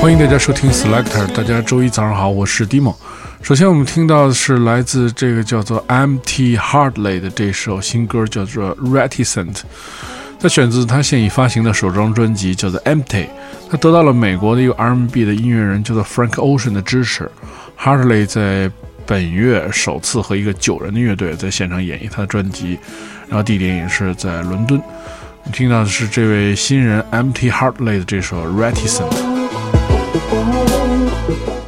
欢迎大家收听 Selector，大家周一早上好，我是 Dimo。首先我们听到的是来自这个叫做 M.T. Hardley 的这首新歌，叫做 Reticent。它选自他现已发行的首张专辑，叫做 Empty。他得到了美国的一个 R&B 的音乐人叫做 Frank Ocean 的支持。Hardley 在本月首次和一个九人的乐队在现场演绎他的专辑，然后地点也是在伦敦。听到的是这位新人 M.T. Hardley 的这首 Reticent。Oh.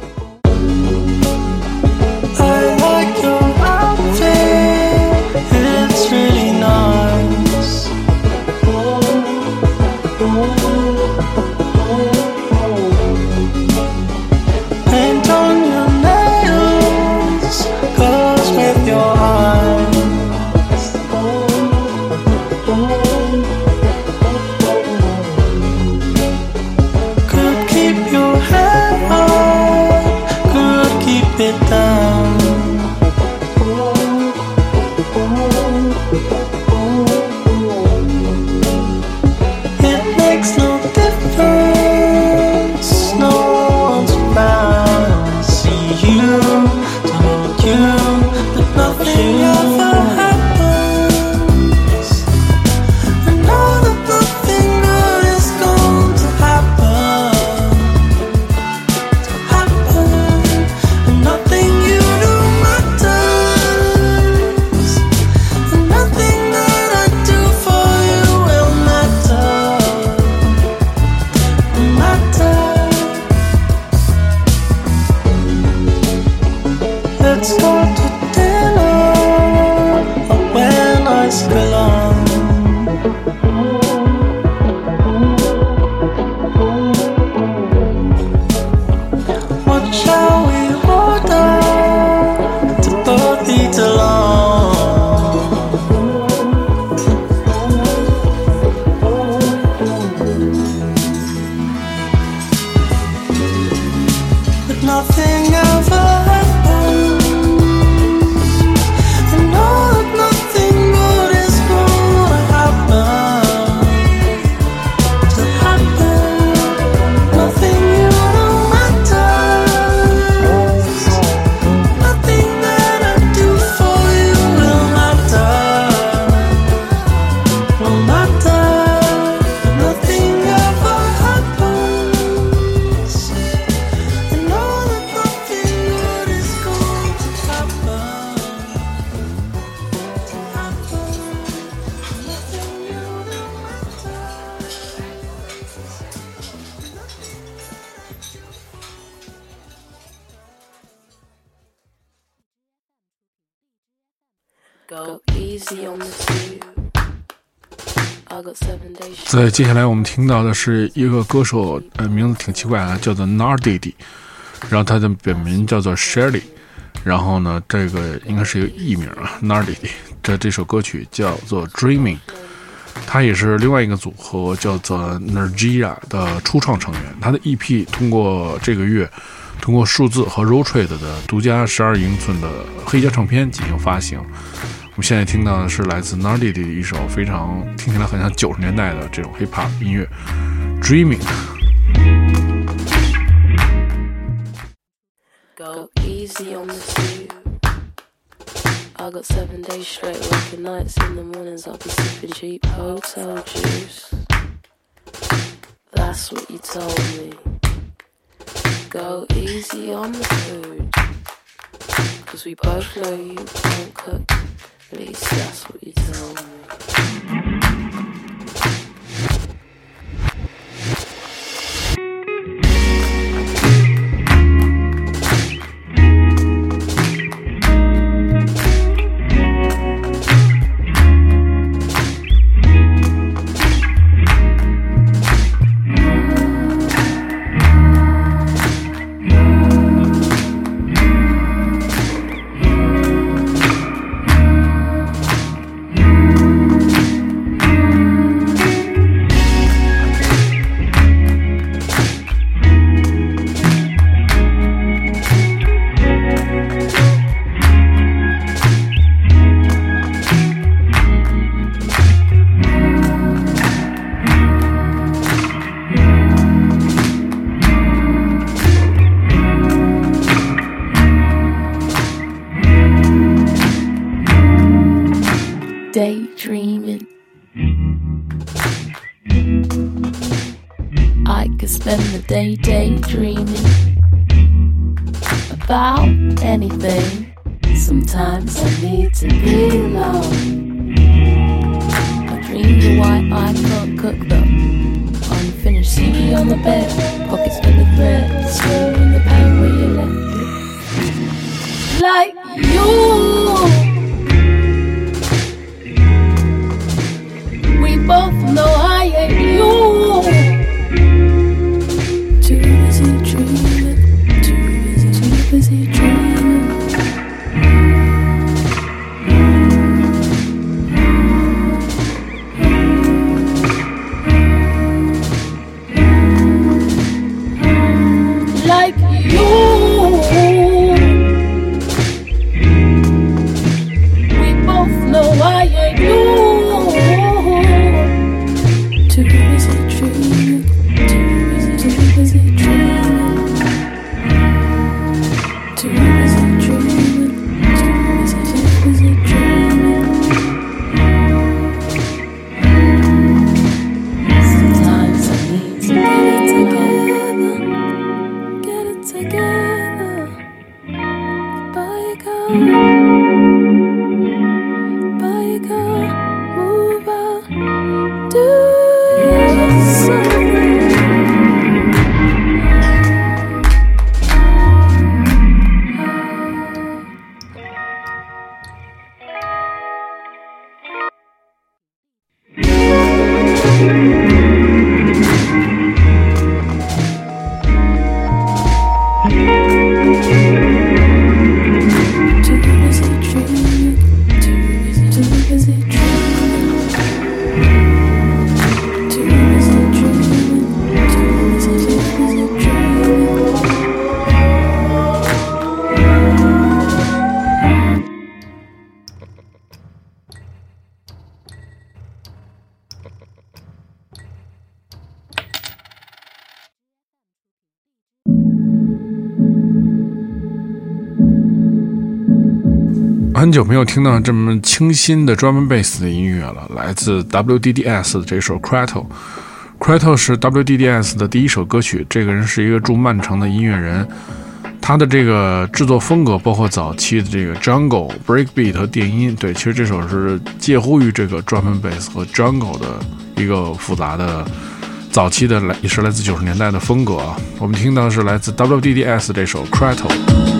在接下来我们听到的是一个歌手，呃，名字挺奇怪的，叫做 Nardidi，然后他的本名叫做 Shelly，然后呢，这个应该是一个艺名啊，Nardid。这这首歌曲叫做 Dreaming，他也是另外一个组合叫做 Nergia 的初创成员。他的 EP 通过这个月，通过数字和 Road Trade 的独家十二英寸的黑胶唱片进行发行。我们现在听到的是来自 Nardi 的一首非常听起来很像九十年代的这种 hip hop 音乐，Dreaming。Go easy on the tube. I got seven days straight working nights in the mornings. I'll be sipping cheap hotel juice. That's what you told me. Go easy on the food. Cause we both know you can't cook. please, that's what you tell me. I can't cook them. Unfinished CD on the bed, pockets full of thread, still in the pain where you left it. Like you. 很久没有听到这么清新的 DRUM BASS 的音乐了，来自 WDDS 的这首 Crato。Crato 是 WDDS 的第一首歌曲，这个人是一个住曼城的音乐人，他的这个制作风格包括早期的这个 Jungle、Breakbeat 和电音。对，其实这首是介乎于这个 DRUM BASS 和 Jungle 的一个复杂的早期的来，也是来自九十年代的风格啊。我们听到是来自 WDDS 这首 Crato。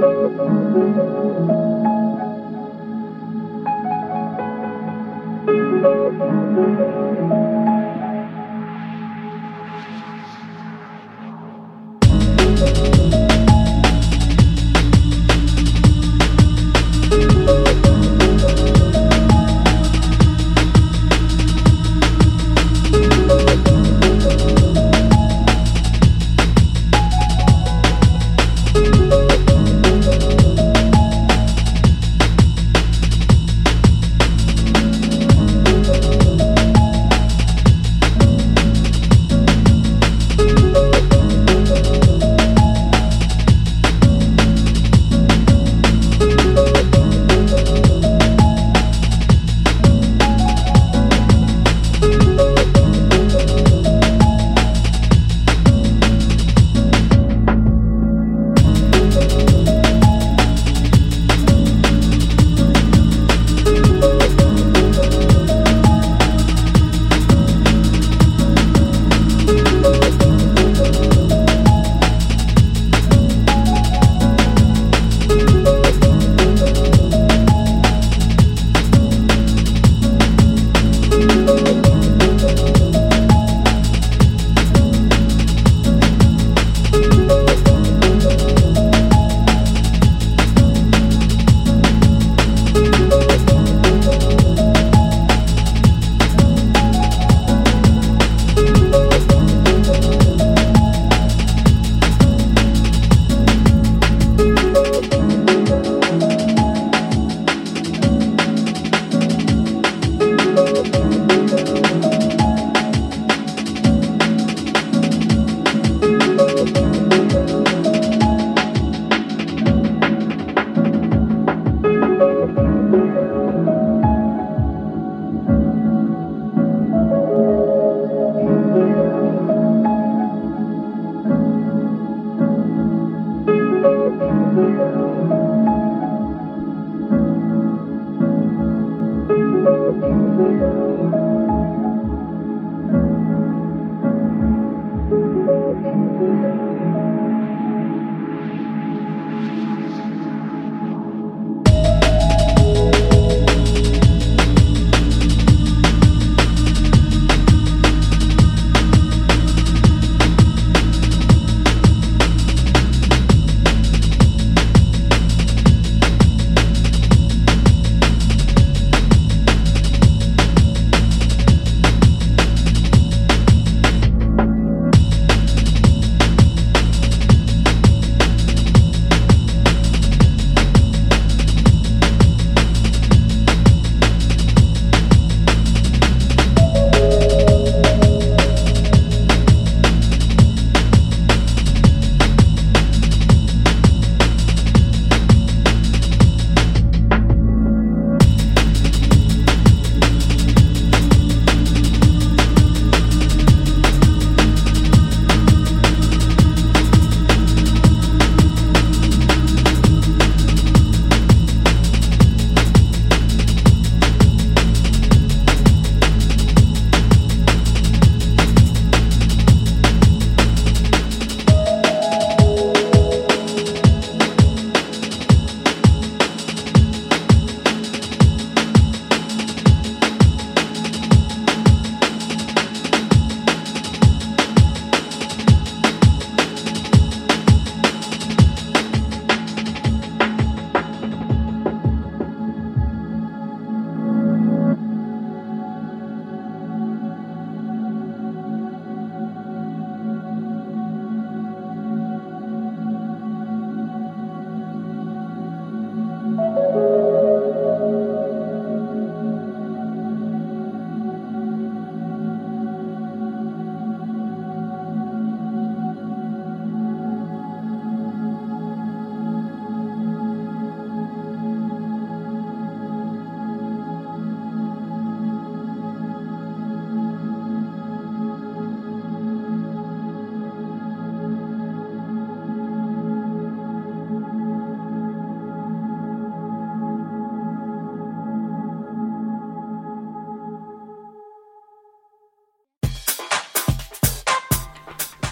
Thank you.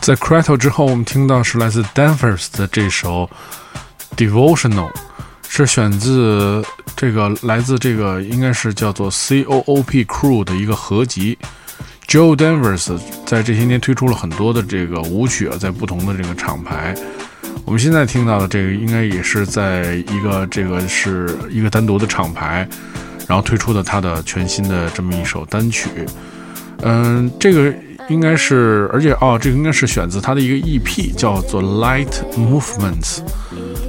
在 Crato 之后，我们听到是来自 Danvers 的这首 Devotional，是选自这个来自这个应该是叫做 C.O.O.P. Crew 的一个合集。Joe Danvers 在这些年推出了很多的这个舞曲啊，在不同的这个厂牌。我们现在听到的这个应该也是在一个这个是一个单独的厂牌，然后推出的他的全新的这么一首单曲。嗯，这个。应该是，而且哦，这个应该是选自他的一个 EP，叫做 Light Movements。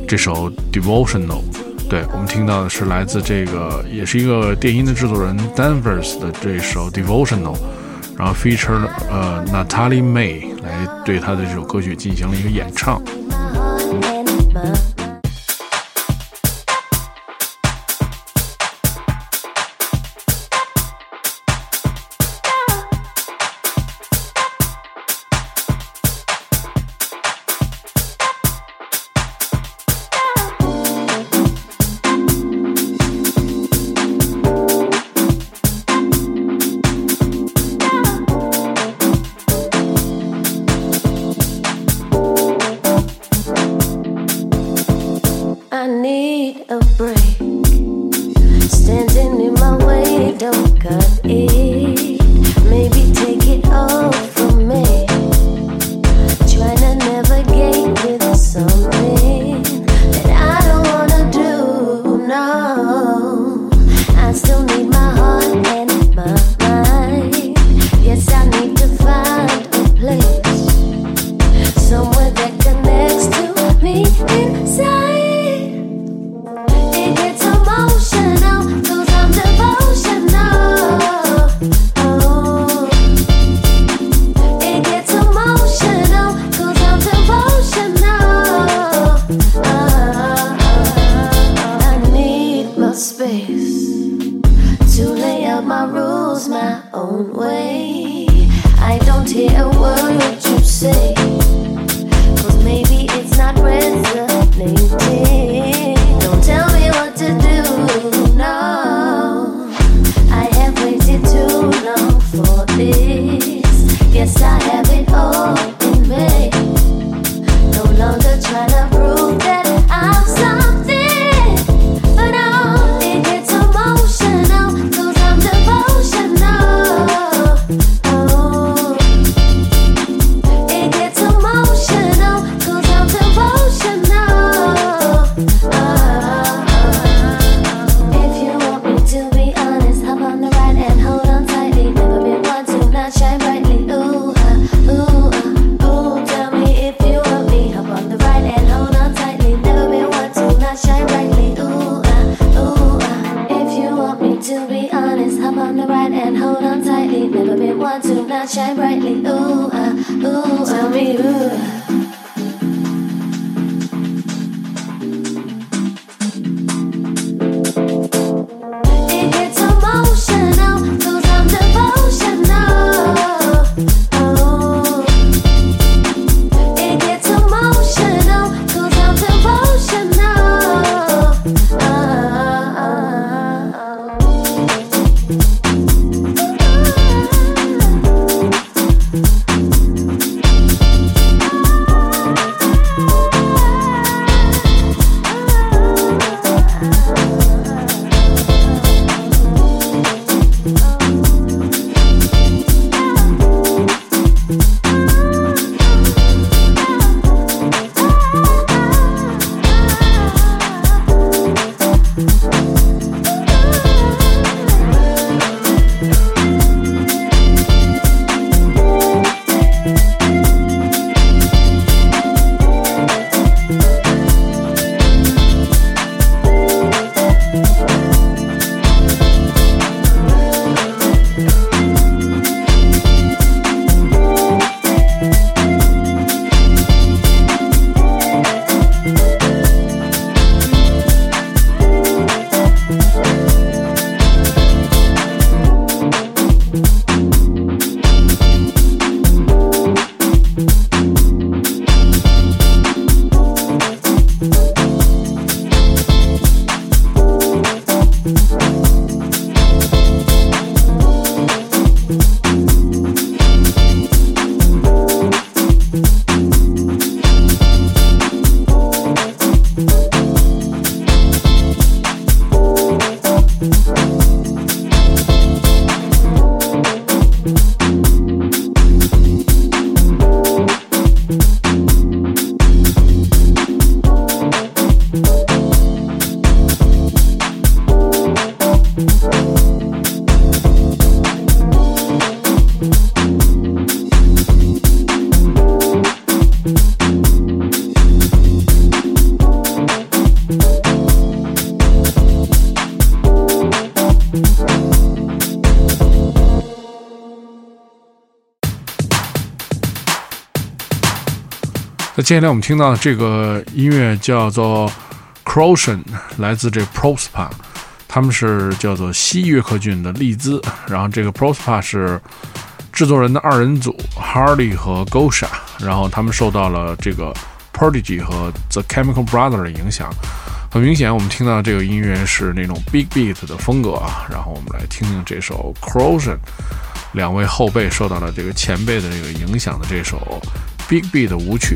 这首 Devotional，对我们听到的是来自这个，也是一个电音的制作人 Danvers 的这首 Devotional，然后 feature 呃 Natalie May 来对他的这首歌曲进行了一个演唱。接下来我们听到的这个音乐叫做 Croatian，来自这 Prospa，他们是叫做西约克郡的利兹，然后这个 Prospa 是制作人的二人组 Hardy 和 Gosha，然后他们受到了这个 Prodigy 和 The Chemical Brother 的影响。很明显，我们听到这个音乐是那种 Big Beat 的风格啊。然后我们来听听这首 Croatian，两位后辈受到了这个前辈的这个影响的这首 Big Beat 的舞曲。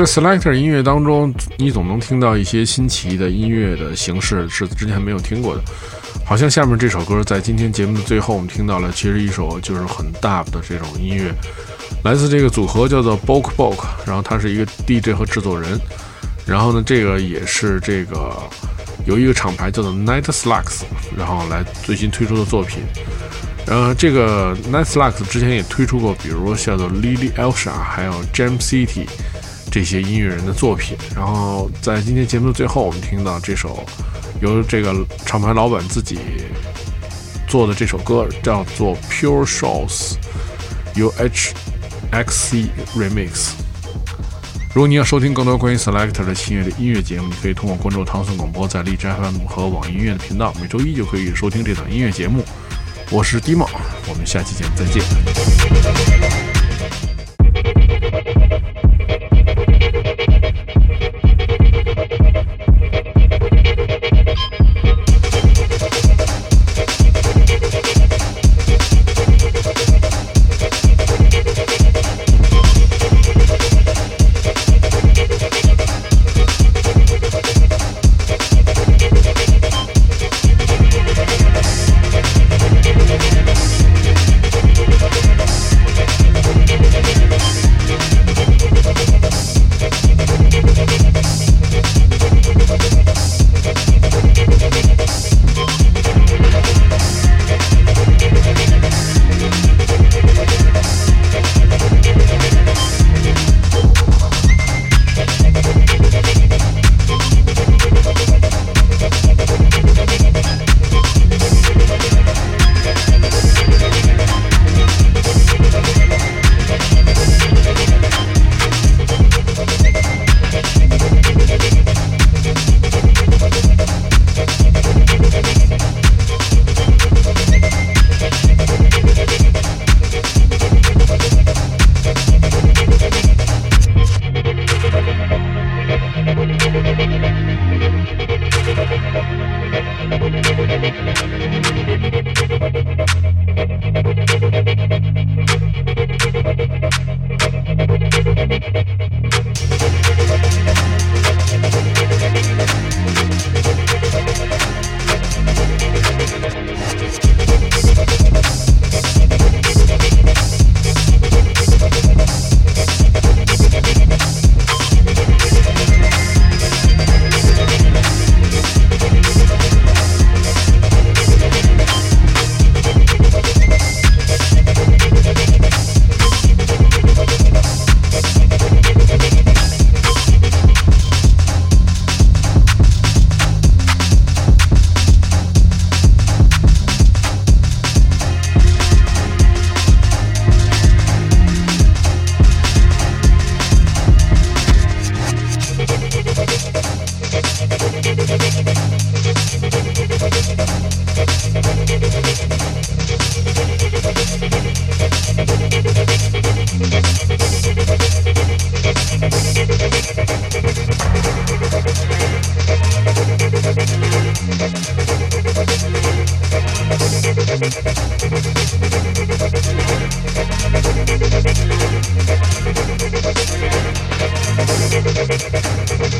这 Selector 音乐当中，你总能听到一些新奇的音乐的形式，是之前没有听过的。好像下面这首歌在今天节目的最后，我们听到了，其实一首就是很 dub 的这种音乐，来自这个组合叫做 Bok Bok，然后他是一个 DJ 和制作人，然后呢，这个也是这个有一个厂牌叫做 Night Slugs，然后来最新推出的作品。然后这个 Night Slugs 之前也推出过，比如叫做 Lily Elsha，还有 Jam City 这些音乐人的作品。然后在今天节目的最后，我们听到这首。由这个厂牌老板自己做的这首歌叫做《Pure Shows》，由 HXC Remix。如果你要收听更多关于 Selector 的新乐的音乐节目，你可以通过关注唐宋广播在荔枝 FM 和网易音乐的频道，每周一就可以收听这档音乐节目。我是 Dimo，我们下期节目再见。Thank